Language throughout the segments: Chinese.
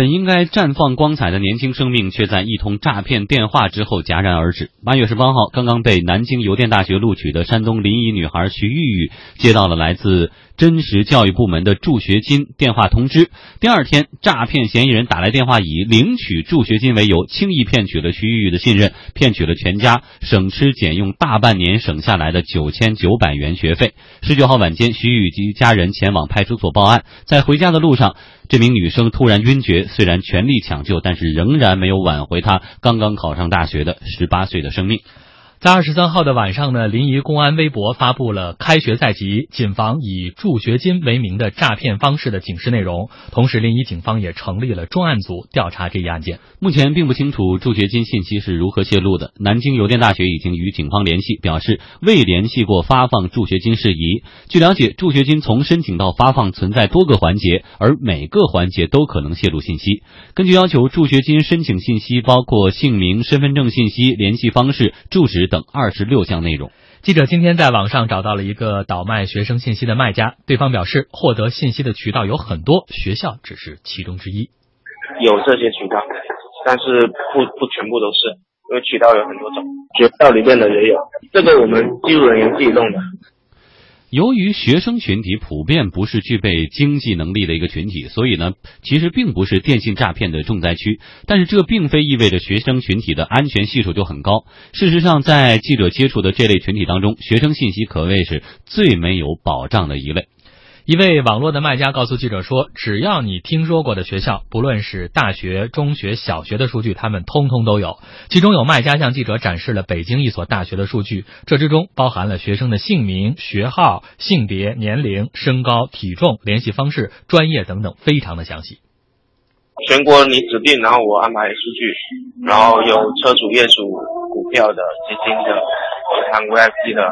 本应该绽放光彩的年轻生命，却在一通诈骗电话之后戛然而止。八月十八号，刚刚被南京邮电大学录取的山东临沂女孩徐玉玉接到了来自真实教育部门的助学金电话通知。第二天，诈骗嫌疑人打来电话，以领取助学金为由，轻易骗取了徐玉玉的信任，骗取了全家省吃俭用大半年省下来的九千九百元学费。十九号晚间，徐玉玉及家人前往派出所报案，在回家的路上，这名女生突然晕厥。虽然全力抢救，但是仍然没有挽回她刚刚考上大学的十八岁的生命。在二十三号的晚上呢，临沂公安微博发布了“开学在即，谨防以助学金为名的诈骗方式”的警示内容。同时，临沂警方也成立了专案组调查这一案件。目前并不清楚助学金信息是如何泄露的。南京邮电大学已经与警方联系，表示未联系过发放助学金事宜。据了解，助学金从申请到发放存在多个环节，而每个环节都可能泄露信息。根据要求，助学金申请信息包括姓名、身份证信息、联系方式、住址。等二十六项内容。记者今天在网上找到了一个倒卖学生信息的卖家，对方表示，获得信息的渠道有很多，学校只是其中之一。有这些渠道，但是不不全部都是，因为渠道有很多种，学校里面的也有。这个我们技术人员自己弄的。由于学生群体普遍不是具备经济能力的一个群体，所以呢，其实并不是电信诈骗的重灾区。但是这并非意味着学生群体的安全系数就很高。事实上，在记者接触的这类群体当中，学生信息可谓是最没有保障的一类。一位网络的卖家告诉记者说：“只要你听说过的学校，不论是大学、中学、小学的数据，他们通通都有。其中有卖家向记者展示了北京一所大学的数据，这之中包含了学生的姓名、学号、性别、年龄、身高、体重、联系方式、专业等等，非常的详细。全国你指定，然后我安排数据，然后有车主、业主、股票的、基金的、银行 VIP 的。”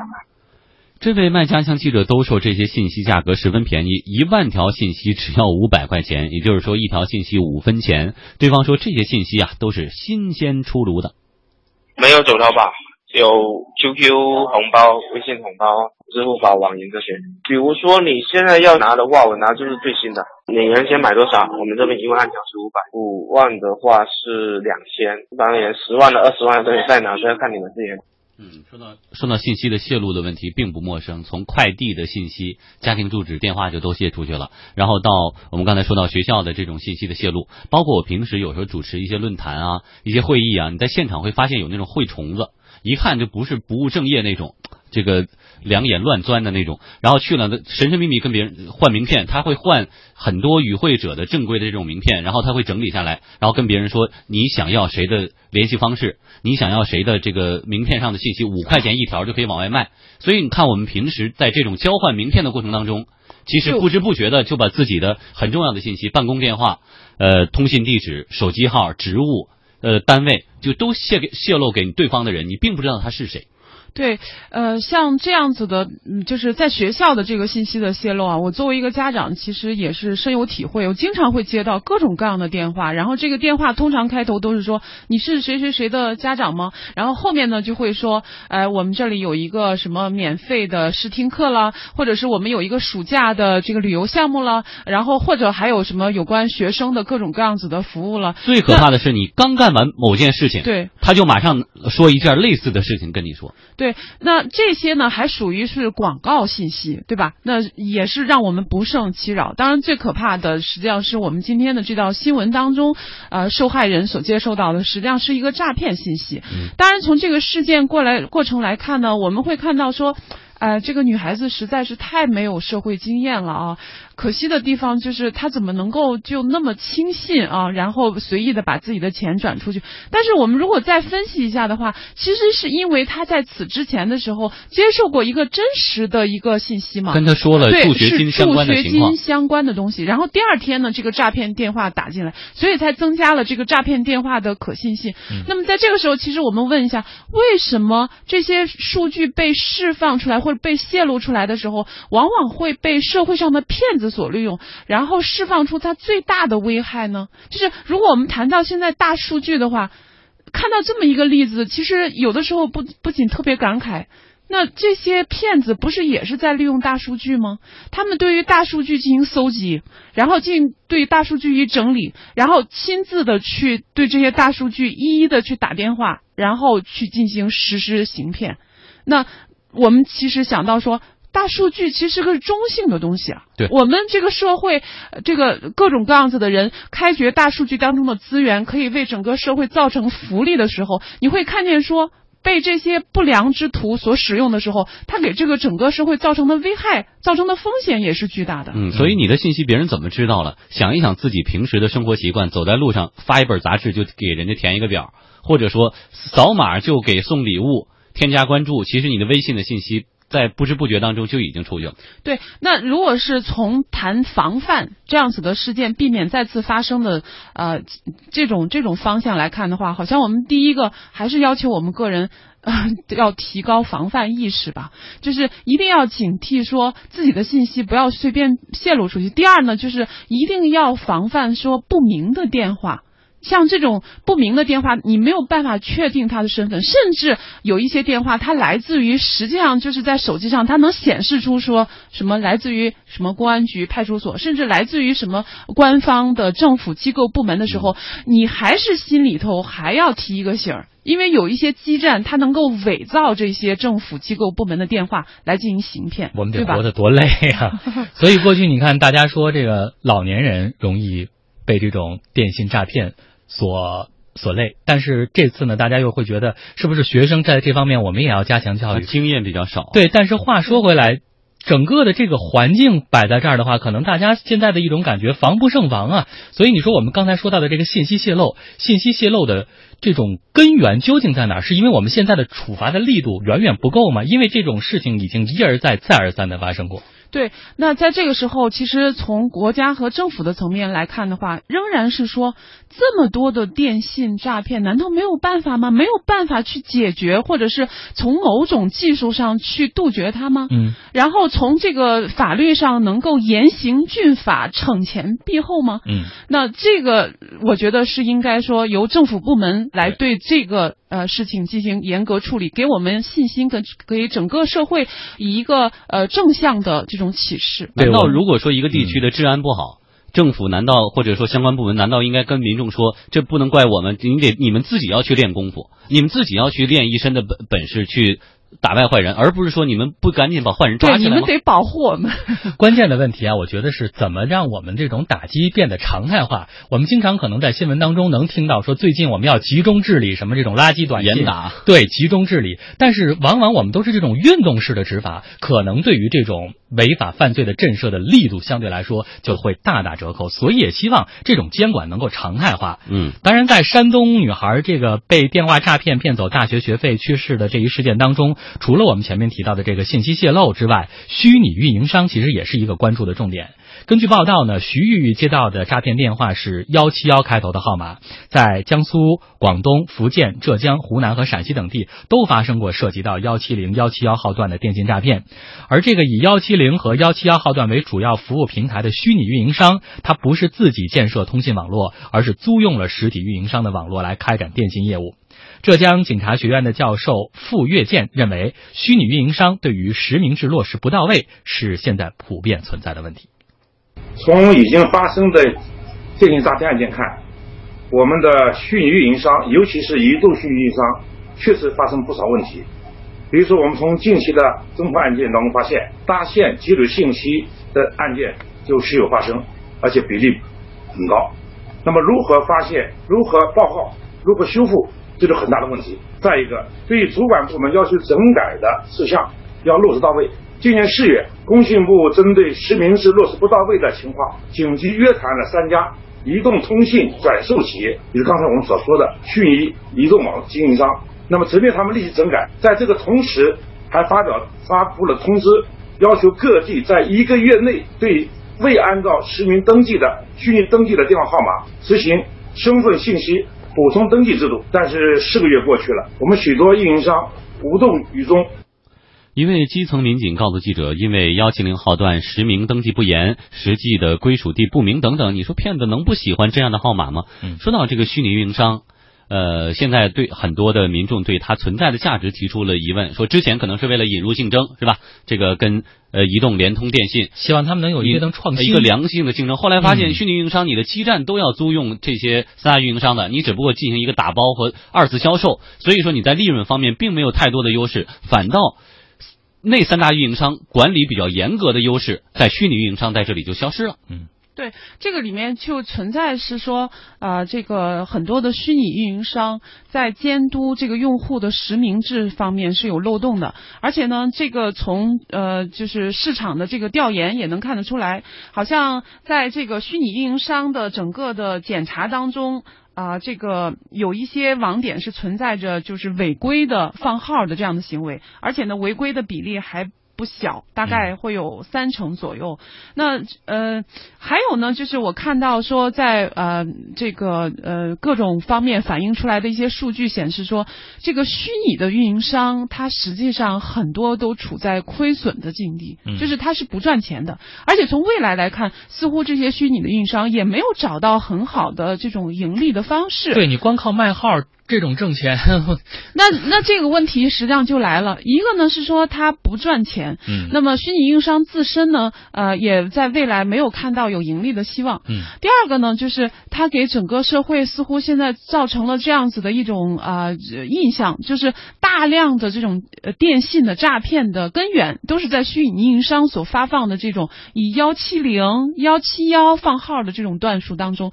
这位卖家向记者兜售这些信息价格十分便宜，一万条信息只要五百块钱，也就是说一条信息五分钱。对方说这些信息啊都是新鲜出炉的，没有走淘宝，有 QQ 红包、微信红包、支付宝、网银这些。比如说你现在要拿的话，我拿就是最新的。你原先买多少？我们这边一万条是五百，五万的话是两千，当然十万的、二十万都可以再拿，这要看你们自己。嗯，说到说到信息的泄露的问题，并不陌生。从快递的信息、家庭住址、电话就都泄出去了，然后到我们刚才说到学校的这种信息的泄露，包括我平时有时候主持一些论坛啊、一些会议啊，你在现场会发现有那种会虫子，一看就不是不务正业那种。这个两眼乱钻的那种，然后去了神神秘秘跟别人换名片，他会换很多与会者的正规的这种名片，然后他会整理下来，然后跟别人说你想要谁的联系方式，你想要谁的这个名片上的信息，五块钱一条就可以往外卖。所以你看，我们平时在这种交换名片的过程当中，其实不知不觉的就把自己的很重要的信息，办公电话、呃通信地址、手机号、职务、呃单位，就都泄给泄露给对方的人，你并不知道他是谁。对，呃，像这样子的，嗯，就是在学校的这个信息的泄露啊，我作为一个家长，其实也是深有体会。我经常会接到各种各样的电话，然后这个电话通常开头都是说你是谁谁谁的家长吗？然后后面呢就会说，哎，我们这里有一个什么免费的试听课啦，或者是我们有一个暑假的这个旅游项目了，然后或者还有什么有关学生的各种各样子的服务了。最可怕的是，你刚干完某件事情，对，他就马上说一件类似的事情跟你说。对，那这些呢还属于是广告信息，对吧？那也是让我们不胜其扰。当然，最可怕的实际上是我们今天的这道新闻当中，呃，受害人所接受到的实际上是一个诈骗信息。当然，从这个事件过来过程来看呢，我们会看到说。呃，这个女孩子实在是太没有社会经验了啊！可惜的地方就是他怎么能够就那么轻信啊，然后随意的把自己的钱转出去？但是我们如果再分析一下的话，其实是因为他在此之前的时候接受过一个真实的一个信息嘛，跟他说了助学金相关的情况，相关的东西。然后第二天呢，这个诈骗电话打进来，所以才增加了这个诈骗电话的可信性。那么在这个时候，其实我们问一下，为什么这些数据被释放出来？或者被泄露出来的时候，往往会被社会上的骗子所利用，然后释放出它最大的危害呢？就是如果我们谈到现在大数据的话，看到这么一个例子，其实有的时候不不仅特别感慨，那这些骗子不是也是在利用大数据吗？他们对于大数据进行搜集，然后进对大数据一整理，然后亲自的去对这些大数据一一的去打电话，然后去进行实施行骗。那我们其实想到说。大数据其实是个中性的东西啊，对我们这个社会，呃这个各种各样子的人开掘大数据当中的资源，可以为整个社会造成福利的时候，你会看见说。被这些不良之徒所使用的时候，它给这个整个社会造成的危害、造成的风险也是巨大的。嗯，所以你的信息别人怎么知道了？想一想自己平时的生活习惯，走在路上发一本杂志就给人家填一个表，或者说扫码就给送礼物、添加关注，其实你的微信的信息在不知不觉当中就已经出去了。对，那如果是从谈防范这样子的事件，避免再次发生的呃这种这种方向来看的话，好像我们第一个还是要求我们个人。呃，要提高防范意识吧，就是一定要警惕，说自己的信息不要随便泄露出去。第二呢，就是一定要防范说不明的电话。像这种不明的电话，你没有办法确定他的身份，甚至有一些电话，它来自于实际上就是在手机上，它能显示出说什么来自于什么公安局、派出所，甚至来自于什么官方的政府机构部门的时候，你还是心里头还要提一个醒儿，因为有一些基站它能够伪造这些政府机构部门的电话来进行行骗，我们得活？得多累呀、所以过去你看，大家说这个老年人容易被这种电信诈骗所所累，但是这次呢，大家又会觉得是不是学生在这方面我们也要加强教育？经验比较少。，对，但是话说回来，整个的这个环境摆在这儿的话，可能大家现在的一种感觉防不胜防啊。所以你说我们刚才说到的这个信息泄露，信息泄露的这种根源究竟在哪儿？是因为我们现在的处罚的力度远远不够吗？因为这种事情已经一而再、再而三的发生过。对，那在这个时候，其实从国家和政府的层面来看的话，仍然是说这么多的电信诈骗，难道没有办法吗？没有办法去解决，或者是从某种技术上去杜绝它吗？嗯，然后从这个法律上能够严刑峻法、惩前毖后吗？嗯，那这个我觉得是应该说由政府部门来对这个呃事情进行严格处理，给我们信心，跟给整个社会以一个呃正向的这种启示。难道如果说一个地区的治安不好，政府难道或者说相关部门难道应该跟民众说，这不能怪我们，你得你们自己要去练功夫，你们自己要去练一身的本本事去打败坏人，而不是说你们不赶紧把坏人抓对，起来吗？你们得保护我们。关键的问题啊，我觉得是怎么让我们这种打击变得常态化。我们经常可能在新闻当中能听到说，最近我们要集中治理什么这种垃圾短信，严打对，集中治理。但是往往我们都是这种运动式的执法，可能对于这种违法犯罪的震慑的力度相对来说就会大打折扣。所以也希望这种监管能够常态化。嗯，当然，在山东女孩这个被电话诈骗骗走大学学费去世的这一事件当中，除了我们前面提到的这个信息泄露之外，虚拟运营商其实也是一个关注的重点。根据报道呢，徐玉玉接到的诈骗电话是幺七幺开头的号码，在江苏、广东、福建、浙江、湖南和陕西等地都发生过涉及到幺七零、幺七幺号段的电信诈骗。而这个以幺七零和幺七幺号段为主要服务平台的虚拟运营商，它不是自己建设通信网络，而是租用了实体运营商的网络来开展电信业务。浙江警察学院的教授傅跃健认为，虚拟运营商对于实名制落实不到位是现在普遍存在的问题。从已经发生的电信诈骗案件看，我们的虚拟运营商，尤其是移动虚拟运营商，确实发生不少问题。比如说，我们从近期的侦破案件当中发现，搭线积累信息的案件就时有发生，而且比例很高。那么，如何发现、如何报告、如何修复，这是很大的问题。再一个，对于主管部门要求整改的事项要落实到位。今年四月，工信部针对实名制落实不到位的情况，紧急约谈了三家移动通信转售企业，也是刚才我们所说的虚拟移动网经营商。那么责令他们立即整改，在这个同时，还发表发布了通知，要求各地在一个月内对未按照实名登记的虚拟登记的电话号码实行身份信息补充登记制度。但是四个月过去了，我们许多运营商无动于衷。一位基层民警告诉记者，因为幺七零号段实名登记不严，实际的归属地不明等等，你说骗子能不喜欢这样的号码吗？嗯说到这个虚拟运营商，呃，现在对很多的民众对它存在的价值提出了疑问，说之前可能是为了引入竞争，是吧？这个跟呃移动、联通、电信，希望他们能有一定创新，一个良性的竞争。后来发现，嗯虚拟运营商你的基站都要租用这些三大运营商的，你只不过进行一个打包和二次销售，所以说你在利润方面并没有太多的优势，反倒。那三大运营商管理比较严格的优势，在虚拟运营商在这里就消失了。嗯对，这个里面就存在是说，呃，这个很多的虚拟运营商在监督这个用户的实名制方面是有漏洞的，而且呢，这个从呃就是市场的这个调研也能看得出来，好像在这个虚拟运营商的整个的检查当中。啊、这个有一些网点是存在着就是违规的放号的这样的行为，而且呢，违规的比例还不小，大概会有三成左右。那呃，还有呢，就是我看到说在呃这个呃各种方面反映出来的一些数据显示说，这个虚拟的运营商它实际上很多都处在亏损的境地，嗯就是它是不赚钱的，而且从未来来看，似乎这些虚拟的运营商也没有找到很好的这种盈利的方式。对你光靠卖号这种挣钱，那那这个问题实际上就来了，一个呢是说它不赚钱，嗯那么虚拟运营商自身呢，呃，也在未来没有看到有盈利的希望。嗯第二个呢，就是它给整个社会似乎现在造成了这样子的一种啊、呃印象，就是大量的这种呃电信的诈骗的根源都是在虚拟运营商所发放的这种以幺七零、幺七幺放号的这种段数当中。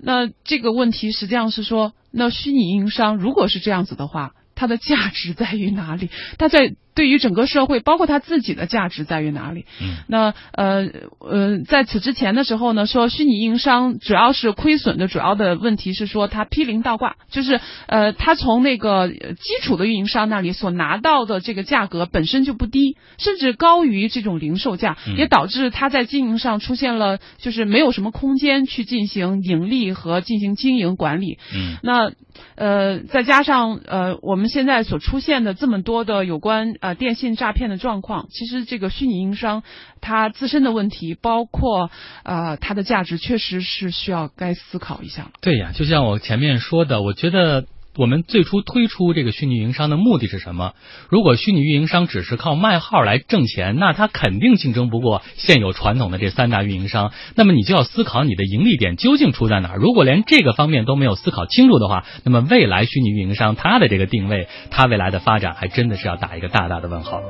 那这个问题实际上是说，那虚拟运营商如果是这样子的话，它的价值在于哪里？它在对于整个社会，包括他自己的价值在于哪里？嗯那呃呃，在此之前的时候呢，说虚拟运营商主要是亏损的主要的问题是说它批零倒挂，就是呃，它从那个呃基础的运营商那里所拿到的这个价格本身就不低，甚至高于这种零售价，嗯也导致它在经营上出现了就是没有什么空间去进行盈利和进行经营管理。嗯那呃，再加上呃，我们现在所出现的这么多的有关呃电信诈骗的状况，其实这个虚拟运营商它自身的问题，包括呃它的价值，确实是需要该思考一下。对呀，就像我前面说的，我觉得我们最初推出这个虚拟运营商的目的是什么？如果虚拟运营商只是靠卖号来挣钱，那它肯定竞争不过现有传统的这三大运营商。那么你就要思考你的盈利点究竟出在哪。如果连这个方面都没有思考清楚的话，那么未来虚拟运营商它的这个定位，它未来的发展还真的是要打一个大大的问号。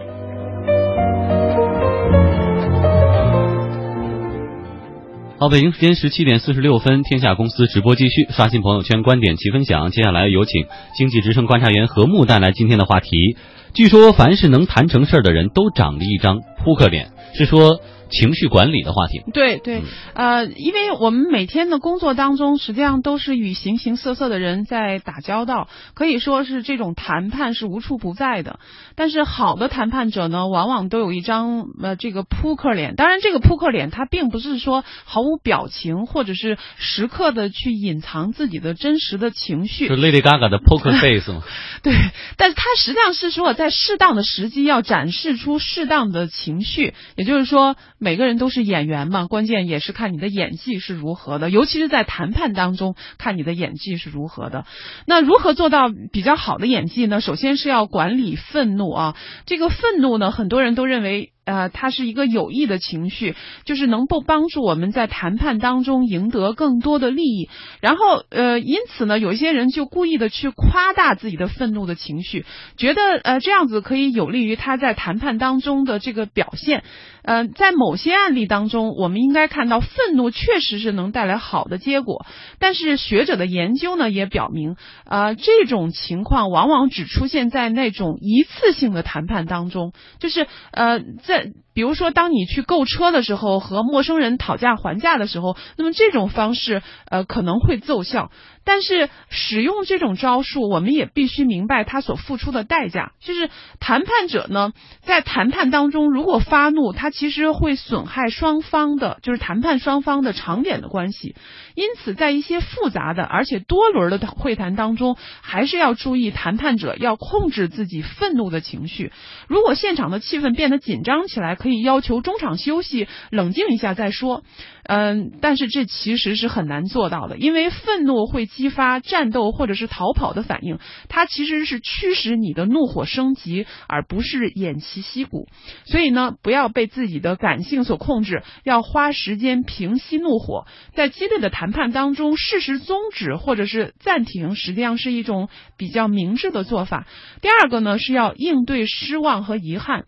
北京时间十七点四十六分，天下公司直播继续，刷新朋友圈观点齐分享。接下来有请经济之声观察员何木带来今天的话题。据说凡是能谈成事儿的人都长着一张扑克脸，是说情绪管理的话题。对对嗯，呃，因为我们每天的工作当中，实际上都是与形形色色的人在打交道，可以说是这种谈判是无处不在的。但是好的谈判者呢，往往都有一张呃这个扑克脸。当然，这个扑克脸它并不是说毫无表情，或者是时刻的去隐藏自己的真实的情绪。是 Lady Gaga 的 Poker Face 吗？对，但是它实际上是说，在适当的时机要展示出适当的情绪，也就是说，每个人都是演员嘛，关键也是看你的演技是如何的，尤其是在谈判当中，看你的演技是如何的。那如何做到比较好的演技呢？首先是要管理愤怒啊，这个愤怒呢，很多人都认为。呃，它是一个有益的情绪，就是能够帮助我们在谈判当中赢得更多的利益。然后，呃，因此呢，有一些人就故意的去夸大自己的愤怒的情绪，觉得呃这样子可以有利于他在谈判当中的这个表现。呃，在某些案例当中，我们应该看到愤怒确实是能带来好的结果，但是学者的研究呢也表明，呃，这种情况往往只出现在那种一次性的谈判当中，就是呃在。比如说，当你去购车的时候，和陌生人讨价还价的时候，那么这种方式呃可能会奏效。但是使用这种招数，我们也必须明白他所付出的代价。就是谈判者呢，在谈判当中如果发怒，他其实会损害双方的，就是谈判双方的长远的关系。因此，在一些复杂的而且多轮的会谈当中，还是要注意谈判者要控制自己愤怒的情绪。如果现场的气氛变得紧张起来，可以要求中场休息，冷静一下再说。嗯，但是这其实是很难做到的，因为愤怒会激发战斗或者是逃跑的反应，它其实是驱使你的怒火升级，而不是偃旗息鼓。所以呢，不要被自己的感性所控制，要花时间平息怒火。在激烈的谈判当中，适时终止或者是暂停，实际上是一种比较明智的做法。第二个呢，是要应对失望和遗憾。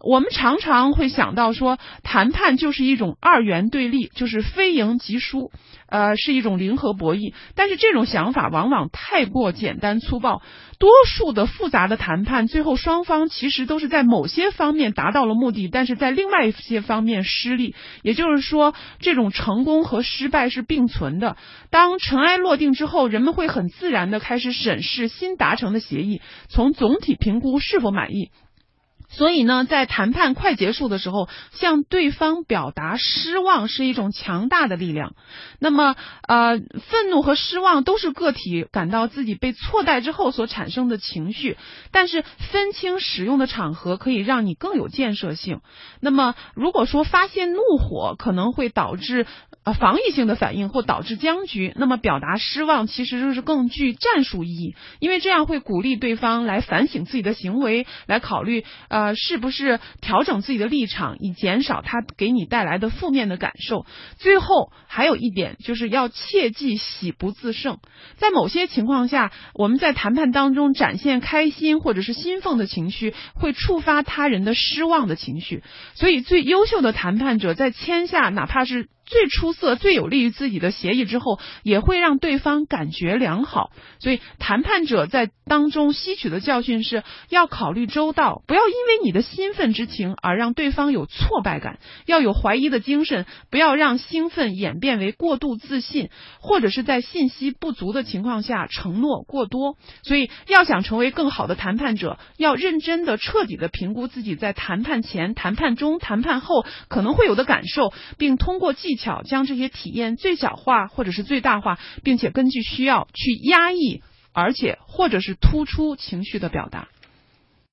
我们常常会想到说，谈判就是一种二元对立，就是非赢即输，呃，是一种零和博弈。但是这种想法往往太过简单粗暴。多数的复杂的谈判，最后双方其实都是在某些方面达到了目的，但是在另外一些方面失利。也就是说，这种成功和失败是并存的。当尘埃落定之后，人们会很自然的开始审视新达成的协议，从总体评估是否满意。所以呢，在谈判快结束的时候，向对方表达失望是一种强大的力量。那么，呃，愤怒和失望都是个体感到自己被错待之后所产生的情绪，但是分清使用的场合可以让你更有建设性。那么，如果说发现怒火可能会导致防御性的反应或导致僵局，那么表达失望其实就是更具战术意义，因为这样会鼓励对方来反省自己的行为，来考虑呃。呃，是不是调整自己的立场，以减少他给你带来的负面的感受？最后还有一点，就是要切记喜不自胜。在某些情况下，我们在谈判当中展现开心或者是兴奋的情绪，会触发他人的失望的情绪。所以，最优秀的谈判者在签下哪怕是。最出色、最有利于自己的协议之后，也会让对方感觉良好。所以，谈判者在当中吸取的教训是要考虑周到，不要因为你的兴奋之情而让对方有挫败感，要有怀疑的精神，不要让兴奋演变为过度自信，或者是在信息不足的情况下承诺过多。所以，要想成为更好的谈判者，要认真的、彻底的评估自己在谈判前、谈判中、谈判后可能会有的感受，并通过技。巧将这些体验最小化或者是最大化，并且根据需要去压抑，而且或者是突出情绪的表达。